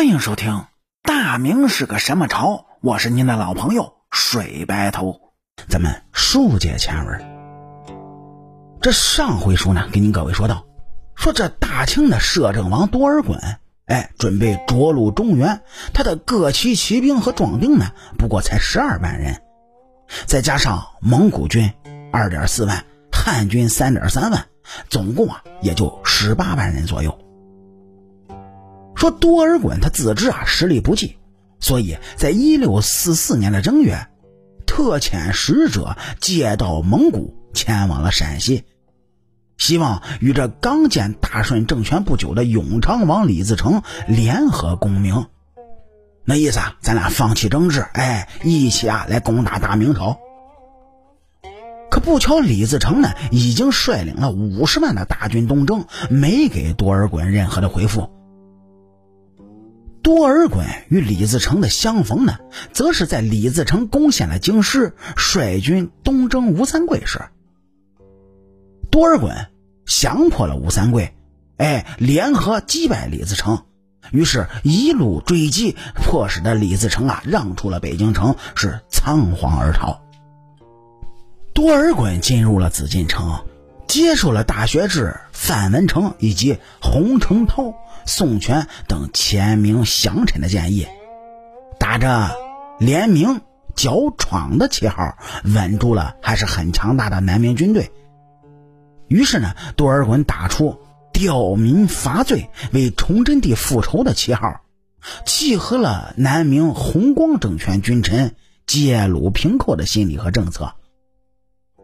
欢迎收听《大明是个什么朝》，我是您的老朋友水白头。咱们书接前文，这上回书呢，给您各位说到，说这大清的摄政王多尔衮，哎，准备着陆中原，他的各旗骑兵和壮丁呢，不过才十二万人，再加上蒙古军二点四万，汉军三点三万，总共啊，也就十八万人左右。说多尔衮他自知啊实力不济，所以在一六四四年的正月，特遣使者借道蒙古前往了陕西，希望与这刚建大顺政权不久的永昌王李自成联合攻明。那意思啊，咱俩放弃争执，哎，一起啊来攻打大明朝。可不巧，李自成呢已经率领了五十万的大军东征，没给多尔衮任何的回复。多尔衮与李自成的相逢呢，则是在李自成攻陷了京师，率军东征吴三桂时。多尔衮降破了吴三桂，哎，联合击败李自成，于是，一路追击，迫使的李自成啊，让出了北京城，是仓皇而逃。多尔衮进入了紫禁城，接受了大学士范文成以及洪承畴。宋权等前明降臣的建议，打着联名剿闯的旗号，稳住了还是很强大的南明军队。于是呢，多尔衮打出吊民伐罪、为崇祯帝复仇的旗号，契合了南明弘光政权君臣借虏平寇的心理和政策。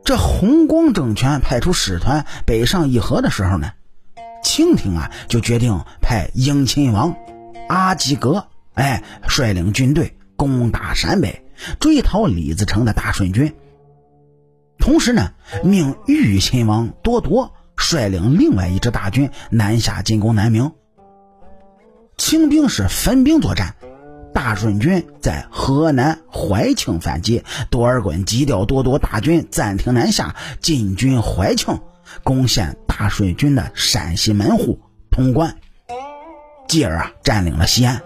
这弘光政权派出使团北上议和的时候呢？清廷啊，就决定派英亲王阿济格，哎，率领军队攻打陕北，追讨李自成的大顺军。同时呢，命豫亲王多铎率领另外一支大军南下进攻南明。清兵是分兵作战，大顺军在河南怀庆反击，多尔衮急调多铎大军暂停南下，进军怀庆。攻陷大顺军的陕西门户潼关，继而啊占领了西安，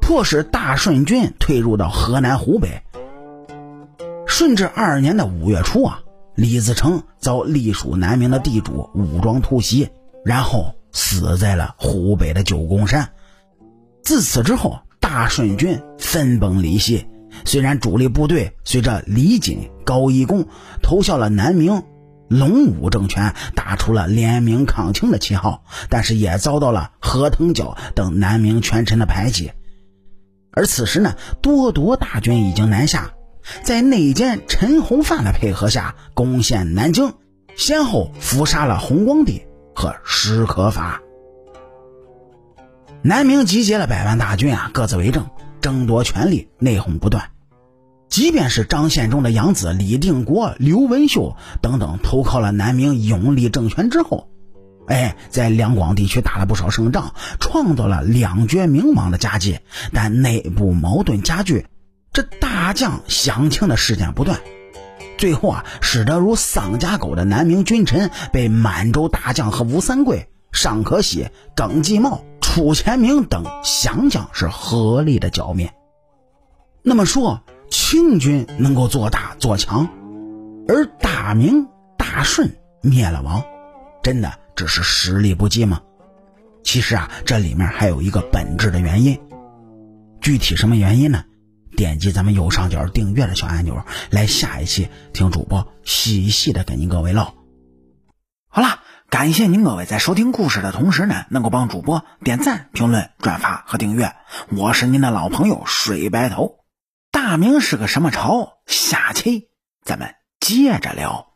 迫使大顺军退入到河南湖北。顺治二年的五月初啊，李自成遭隶属南明的地主武装突袭，然后死在了湖北的九宫山。自此之后，大顺军分崩离析。虽然主力部队随着李锦、高一功投效了南明。龙武政权打出了联名抗清的旗号，但是也遭到了何腾蛟等南明权臣的排挤。而此时呢，多铎大军已经南下，在内奸陈洪范的配合下，攻陷南京，先后伏杀了弘光帝和史可法。南明集结了百万大军啊，各自为政，争夺权力，内讧不断。即便是张献忠的养子李定国、刘文秀等等投靠了南明永历政权之后，哎，在两广地区打了不少胜仗，创造了两绝明王的佳绩。但内部矛盾加剧，这大将降清的事件不断，最后啊，使得如丧家狗的南明君臣被满洲大将和吴三桂、尚可喜、耿继茂、楚前明等降将是合力的剿灭。那么说。清军能够做大做强，而大明大顺灭了亡，真的只是实力不济吗？其实啊，这里面还有一个本质的原因。具体什么原因呢？点击咱们右上角订阅的小按钮，来下一期听主播细细的跟您各位唠。好了，感谢您各位在收听故事的同时呢，能够帮主播点赞、评论、转发和订阅。我是您的老朋友水白头。大明是个什么朝？下期咱们接着聊。